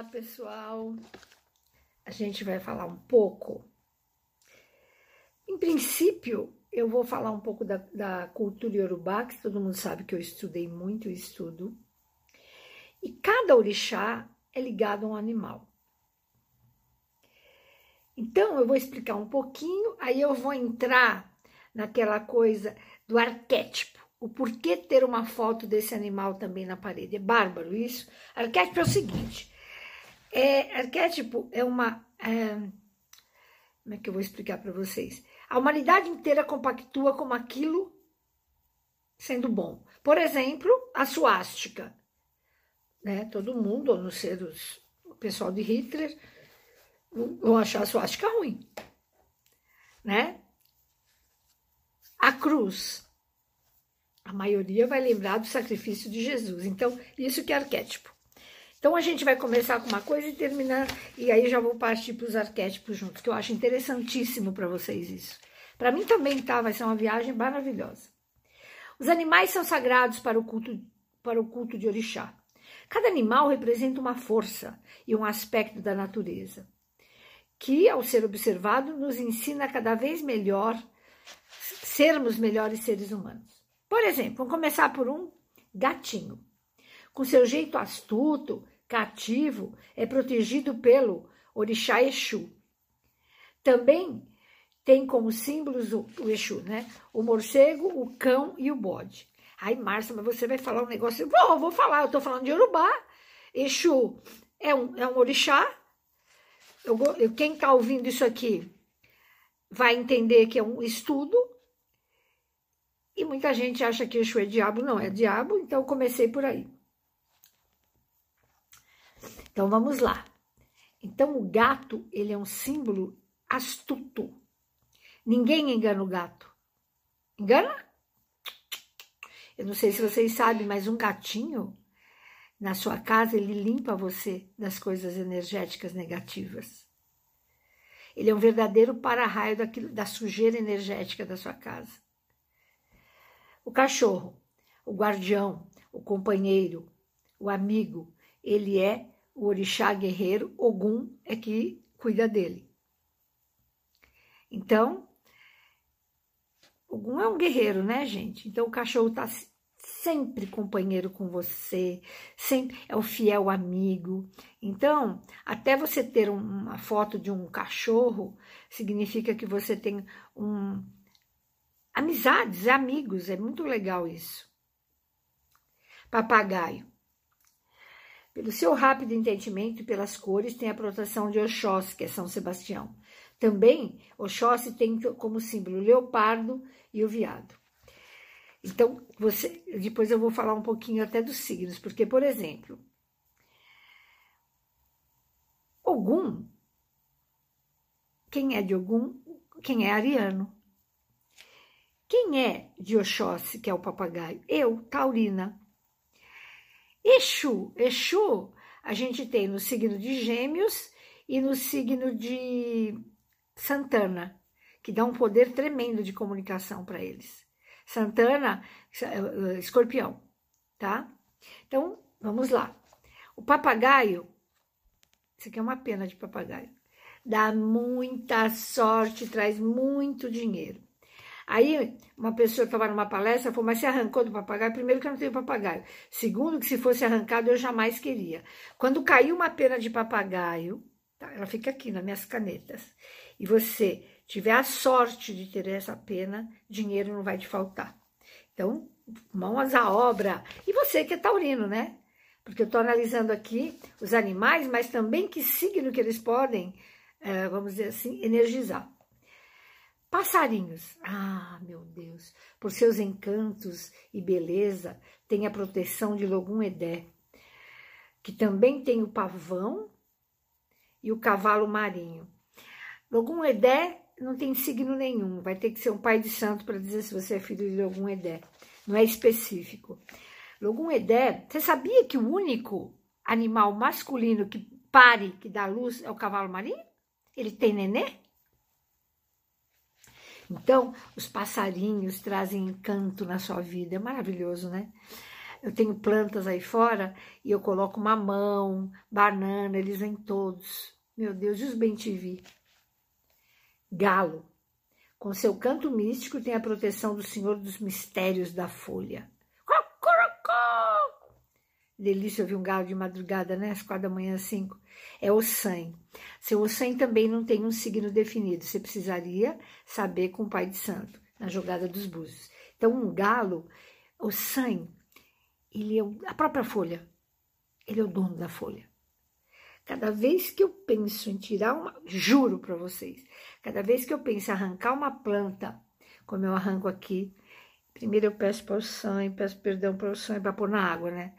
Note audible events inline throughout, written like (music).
Olá, pessoal. A gente vai falar um pouco. Em princípio, eu vou falar um pouco da, da cultura iorubá, que todo mundo sabe que eu estudei muito e estudo. E cada orixá é ligado a um animal. Então, eu vou explicar um pouquinho, aí eu vou entrar naquela coisa do arquétipo o porquê ter uma foto desse animal também na parede. É bárbaro isso. Arquétipo é o seguinte: é, arquétipo é uma. É, como é que eu vou explicar para vocês? A humanidade inteira compactua com aquilo sendo bom. Por exemplo, a suástica. Né? Todo mundo, a não ser os, o pessoal de Hitler, vão achar a suástica ruim. Né? A cruz a maioria vai lembrar do sacrifício de Jesus. Então, isso que é arquétipo. Então, a gente vai começar com uma coisa e terminar, e aí já vou partir para os arquétipos juntos, que eu acho interessantíssimo para vocês isso. Para mim também tá, vai ser uma viagem maravilhosa. Os animais são sagrados para o culto, para o culto de orixá. Cada animal representa uma força e um aspecto da natureza, que, ao ser observado, nos ensina cada vez melhor sermos melhores seres humanos. Por exemplo, vamos começar por um gatinho. Com seu jeito astuto, cativo, é protegido pelo orixá Exu. Também tem como símbolos o, o Exu, né? O morcego, o cão e o bode. Ai, Márcia, mas você vai falar um negócio. Vou, vou falar, eu estou falando de Urubá. Exu é um, é um orixá. Eu, eu, quem está ouvindo isso aqui vai entender que é um estudo. E muita gente acha que Exu é diabo, não é diabo, então comecei por aí. Então vamos lá. Então o gato, ele é um símbolo astuto. Ninguém engana o gato. Engana? Eu não sei se vocês sabem, mas um gatinho na sua casa, ele limpa você das coisas energéticas negativas. Ele é um verdadeiro para-raio da sujeira energética da sua casa. O cachorro, o guardião, o companheiro, o amigo, ele é o orixá guerreiro, Ogum é que cuida dele. Então, Ogum é um guerreiro, né, gente? Então o cachorro está sempre companheiro com você, sempre é o fiel amigo. Então, até você ter uma foto de um cachorro significa que você tem um amizades, amigos, é muito legal isso. Papagaio. Pelo seu rápido entendimento e pelas cores, tem a proteção de Oxóssi, que é São Sebastião. Também, Oxóssi tem como símbolo o leopardo e o viado. Então, você, depois eu vou falar um pouquinho até dos signos, porque, por exemplo, Ogum, quem é de Ogum? Quem é ariano. Quem é de Oxóssi, que é o papagaio? Eu, Taurina. Exu, Exu, a gente tem no signo de Gêmeos e no signo de Santana, que dá um poder tremendo de comunicação para eles. Santana, escorpião, tá? Então, vamos lá. O papagaio, isso aqui é uma pena de papagaio, dá muita sorte, traz muito dinheiro. Aí uma pessoa estava numa palestra falou, mas você arrancou do papagaio? Primeiro que eu não tenho papagaio. Segundo que se fosse arrancado eu jamais queria. Quando caiu uma pena de papagaio, tá, ela fica aqui nas minhas canetas, e você tiver a sorte de ter essa pena, dinheiro não vai te faltar. Então, mãos à obra. E você que é taurino, né? Porque eu estou analisando aqui os animais, mas também que signo que eles podem, eh, vamos dizer assim, energizar. Passarinhos, ah, meu Deus, por seus encantos e beleza, tem a proteção de Logum Edé, que também tem o pavão e o cavalo marinho. Logum Edé não tem signo nenhum, vai ter que ser um pai de santo para dizer se você é filho de Logum Edé, não é específico. Logum Edé, você sabia que o único animal masculino que pare, que dá luz, é o cavalo marinho? Ele tem nenê? Então, os passarinhos trazem encanto na sua vida, é maravilhoso, né? eu tenho plantas aí fora e eu coloco mamão, banana, eles vêm todos. Meu Deus, e os bem te vi. Galo. Com seu canto místico tem a proteção do Senhor dos mistérios da folha. Delícia ouvir um galo de madrugada, né? Às quatro da manhã, cinco. É o sangue. Seu Ossan também não tem um signo definido. Você precisaria saber com o pai de santo, na jogada dos búzios. Então, um galo, o sangue, ele é a própria folha. Ele é o dono da folha. Cada vez que eu penso em tirar uma, juro para vocês, cada vez que eu penso em arrancar uma planta, como eu arranco aqui, primeiro eu peço para o sangue, peço perdão para o sangue para pôr na água, né?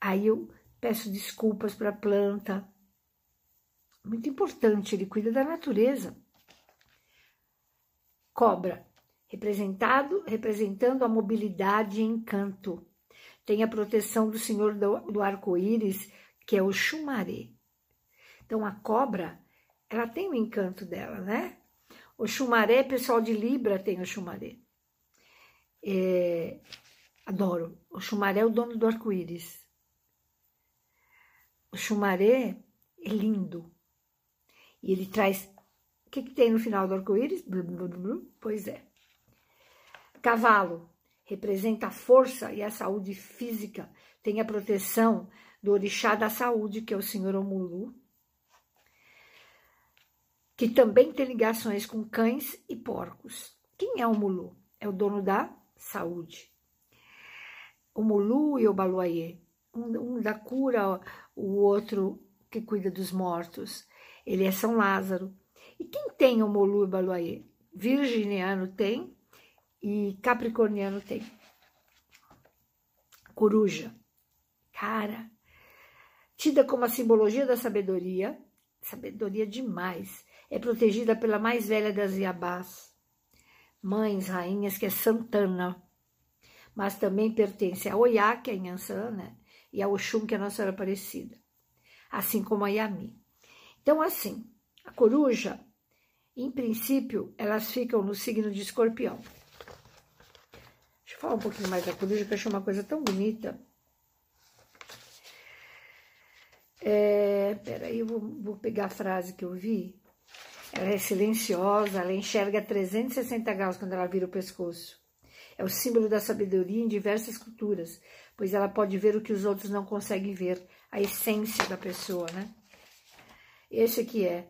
Aí eu peço desculpas para a planta. Muito importante, ele cuida da natureza. Cobra, representado, representando a mobilidade e encanto. Tem a proteção do Senhor do, arco-íris, que é o chumaré. Então a cobra, ela tem o encanto dela, né? O chumaré, pessoal de Libra tem o chumaré. É, adoro. O chumaré é o dono do arco-íris. O chumaré é lindo. E ele traz. O que, que tem no final do arco-íris? Pois é. Cavalo representa a força e a saúde física, tem a proteção do orixá da saúde, que é o senhor Omulu, que também tem ligações com cães e porcos. Quem é o Mulu? É o dono da saúde. O Mulu e o Baluayê um, da cura, o outro que cuida dos mortos. Ele é São Lázaro. E quem tem o Molu Baluayê? Virginiano tem e Capricorniano tem. Coruja. Cara, tida como a simbologia da sabedoria, sabedoria demais, é protegida pela mais velha das Iabás, mães, rainhas, que é Santana, mas também pertence a Oiá, que é Inhansã, né? E a Oxum, que é a Nossa Senhora Aparecida, assim como a Yami. Então, assim, a coruja, em princípio, elas ficam no signo de escorpião. Deixa eu falar um pouquinho mais da coruja, que eu achei uma coisa tão bonita. É, peraí, eu vou, vou pegar a frase que eu vi. Ela é silenciosa, ela enxerga 360 graus quando ela vira o pescoço. É o símbolo da sabedoria em diversas culturas, pois ela pode ver o que os outros não conseguem ver, a essência da pessoa, né? Esse que é.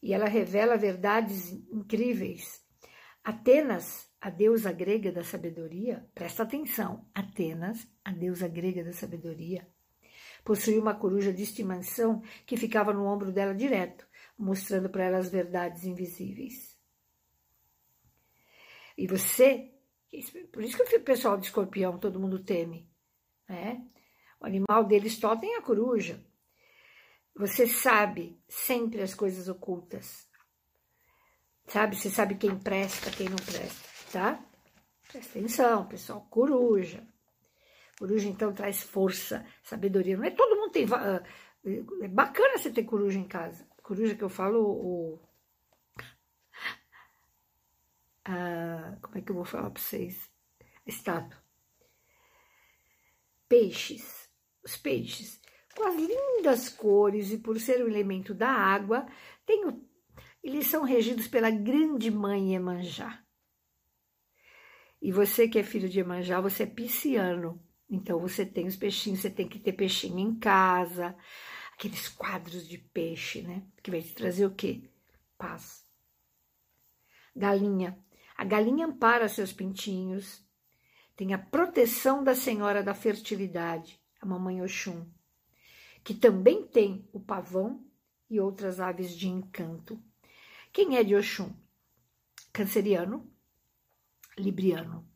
E ela revela verdades incríveis. Atenas, a deusa grega da sabedoria, presta atenção, Atenas, a deusa grega da sabedoria, possuía uma coruja de estimação que ficava no ombro dela direto, mostrando para ela as verdades invisíveis. E você, por isso que o pessoal de escorpião todo mundo teme, né? O animal deles totem é a coruja. Você sabe sempre as coisas ocultas. Sabe? Você sabe quem presta, quem não presta, tá? Presta atenção, pessoal. Coruja. Coruja, então, traz força, sabedoria. Não é todo mundo tem... Ah, é bacana você ter coruja em casa. Coruja que eu falo, o... (laughs) Ah, como é que eu vou falar para vocês? Estátua peixes. Os peixes, com as lindas cores e por ser um elemento da água, o, eles são regidos pela grande mãe Emanjá. E você que é filho de Emanjá, você é pisciano. Então você tem os peixinhos, você tem que ter peixinho em casa, aqueles quadros de peixe, né? Que vai te trazer o quê? Paz. Galinha. A galinha ampara seus pintinhos, tem a proteção da Senhora da Fertilidade, a Mamãe Oxum, que também tem o pavão e outras aves de encanto. Quem é de Oxum? Canceriano, Libriano.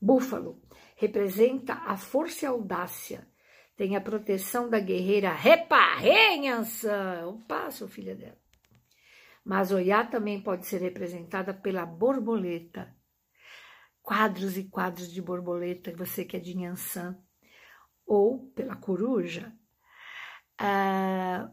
Búfalo representa a força e a audácia. Tem a proteção da guerreira Reparrenhança. Opa, sou filha dela. Mas Oiá também pode ser representada pela borboleta. Quadros e quadros de borboleta, você que é de Nhançã. Ou pela coruja. Ah,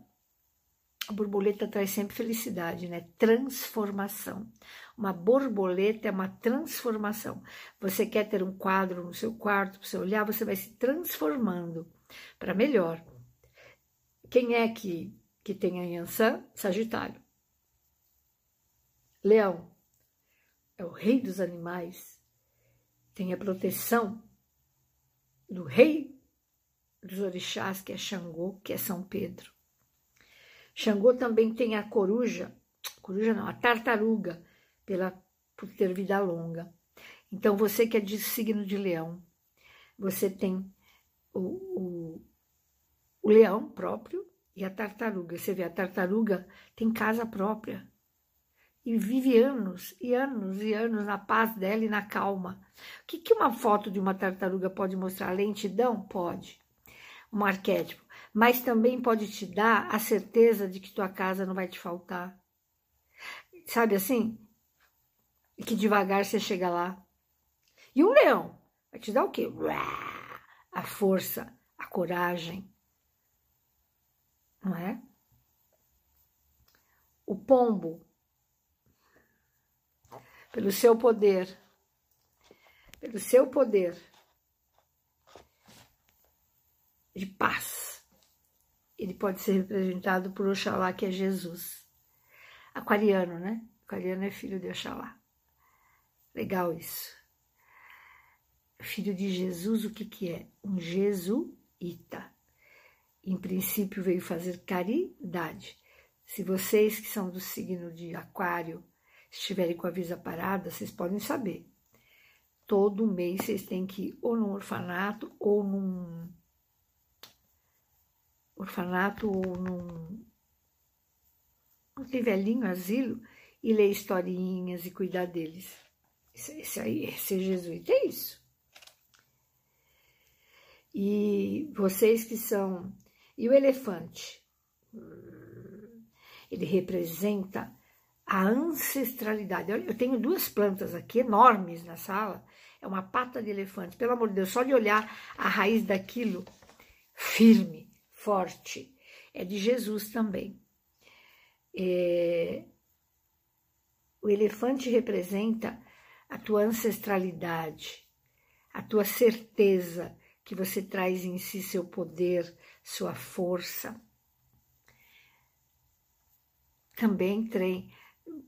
A borboleta traz sempre felicidade, né? Transformação. Uma borboleta é uma transformação. Você quer ter um quadro no seu quarto para você olhar, você vai se transformando para melhor. Quem é que, que tem a Yansan? Sagitário. Leão é o rei dos animais, tem a proteção do rei dos orixás, que é Xangô, que é São Pedro. Xangô também tem a coruja, coruja não, a tartaruga, pela, por ter vida longa. Então, você que é de signo de leão, você tem o, o, o leão próprio e a tartaruga. Você vê, a tartaruga tem casa própria e vive anos e anos e anos na paz dela e na calma. O que, que uma foto de uma tartaruga pode mostrar? Lentidão? Pode. Um arquétipo. Mas também pode te dar a certeza de que tua casa não vai te faltar. Sabe assim? Que devagar você chega lá. E um leão vai te dar o quê? A força, a coragem. Não é? O pombo pelo seu poder, pelo seu poder de paz. Ele pode ser representado por Oxalá, que é Jesus. Aquariano, né? Aquariano é filho de Oxalá. Legal isso. Filho de Jesus, o que, que é? Um jesuíta. Em princípio veio fazer caridade. Se vocês que são do signo de Aquário estiverem com a visa parada, vocês podem saber. Todo mês vocês têm que ir ou num orfanato ou num orfanato ou num aquele velhinho asilo e ler historinhas e cuidar deles. Esse aí, ser jesuíta é isso. E vocês que são. E o elefante? Ele representa a ancestralidade. Eu tenho duas plantas aqui enormes na sala. É uma pata de elefante. Pelo amor de Deus, só de olhar a raiz daquilo, firme, forte. É de Jesus também. É... O elefante representa a tua ancestralidade, a tua certeza que você traz em si seu poder, sua força. Também tem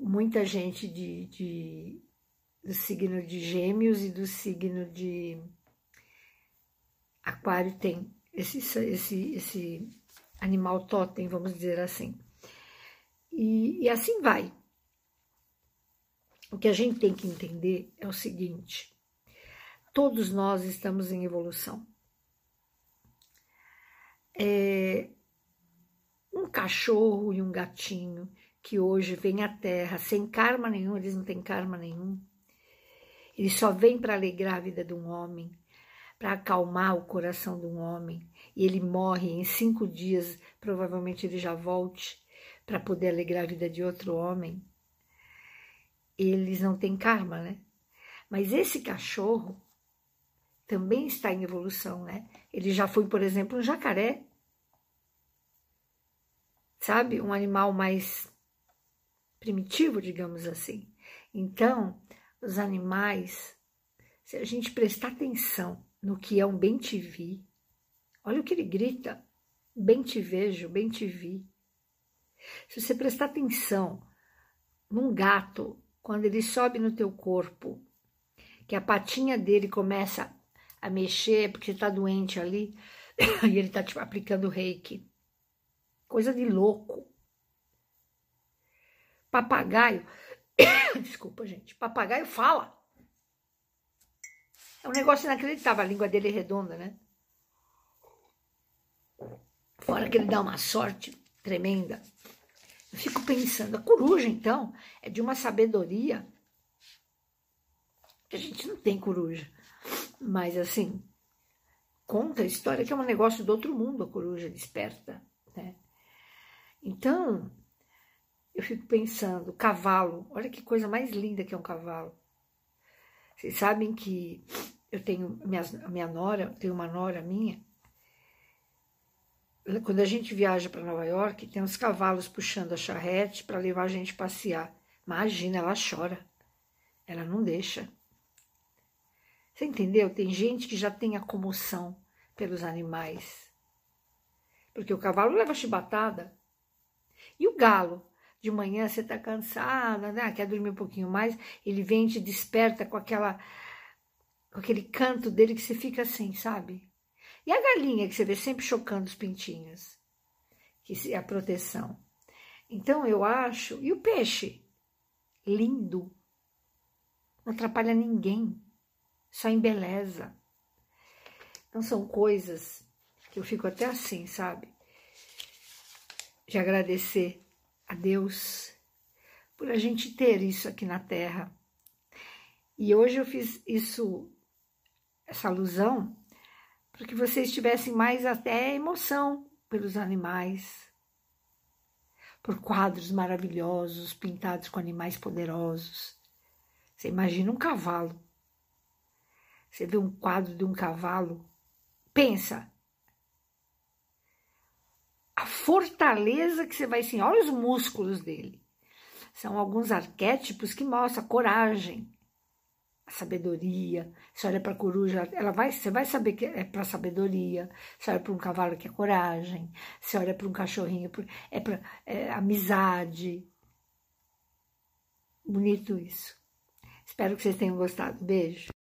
muita gente de, de, do signo de gêmeos e do signo de aquário tem esse, esse, esse animal totem, vamos dizer assim. E, e assim vai. O que a gente tem que entender é o seguinte: todos nós estamos em evolução. É, um cachorro e um gatinho que hoje vem à Terra sem karma nenhum, eles não têm karma nenhum. Eles só vêm para alegrar a vida de um homem, para acalmar o coração de um homem. E ele morre em cinco dias, provavelmente ele já volte para poder alegrar a vida de outro homem. Eles não têm karma, né? Mas esse cachorro também está em evolução, né? Ele já foi, por exemplo, um jacaré. Sabe? Um animal mais primitivo, digamos assim. Então, os animais, se a gente prestar atenção no que é um bem te vi, olha o que ele grita, bem te vejo, bem te vi. Se você prestar atenção num gato, quando ele sobe no teu corpo, que a patinha dele começa a mexer porque está doente ali, (coughs) e ele está te aplicando reiki. Coisa de louco. Papagaio, (coughs) desculpa, gente, papagaio fala. É um negócio inacreditável, a língua dele é redonda, né? Fora que ele dá uma sorte tremenda. Eu fico pensando, a coruja, então, é de uma sabedoria a gente não tem coruja. Mas, assim, conta a história que é um negócio do outro mundo, a coruja desperta, né? Então, eu fico pensando, cavalo, olha que coisa mais linda que é um cavalo. Vocês sabem que eu tenho minha, minha nora, tenho uma nora minha, quando a gente viaja para Nova York, tem uns cavalos puxando a charrete para levar a gente passear. Imagina, ela chora. Ela não deixa. Você entendeu? Tem gente que já tem a comoção pelos animais. Porque o cavalo leva chibatada. E o galo? De manhã você está cansada, né? quer dormir um pouquinho mais, ele vem e te desperta com aquela com aquele canto dele que você fica assim, sabe? E a galinha que você vê sempre chocando os pintinhos, que é a proteção. Então eu acho, e o peixe? Lindo. Não atrapalha ninguém, só embeleza. Então são coisas que eu fico até assim, sabe? De agradecer a Deus por a gente ter isso aqui na Terra. E hoje eu fiz isso, essa alusão, para que vocês tivessem mais até emoção pelos animais, por quadros maravilhosos pintados com animais poderosos. Você imagina um cavalo. Você vê um quadro de um cavalo, pensa. A fortaleza que você vai sentir, olha os músculos dele. São alguns arquétipos que mostram a coragem, a sabedoria. Você olha para a coruja, ela vai, você vai saber que é para sabedoria. Você olha para um cavalo que é coragem. Você olha para um cachorrinho, é para é, amizade. Bonito isso. Espero que vocês tenham gostado. Beijo.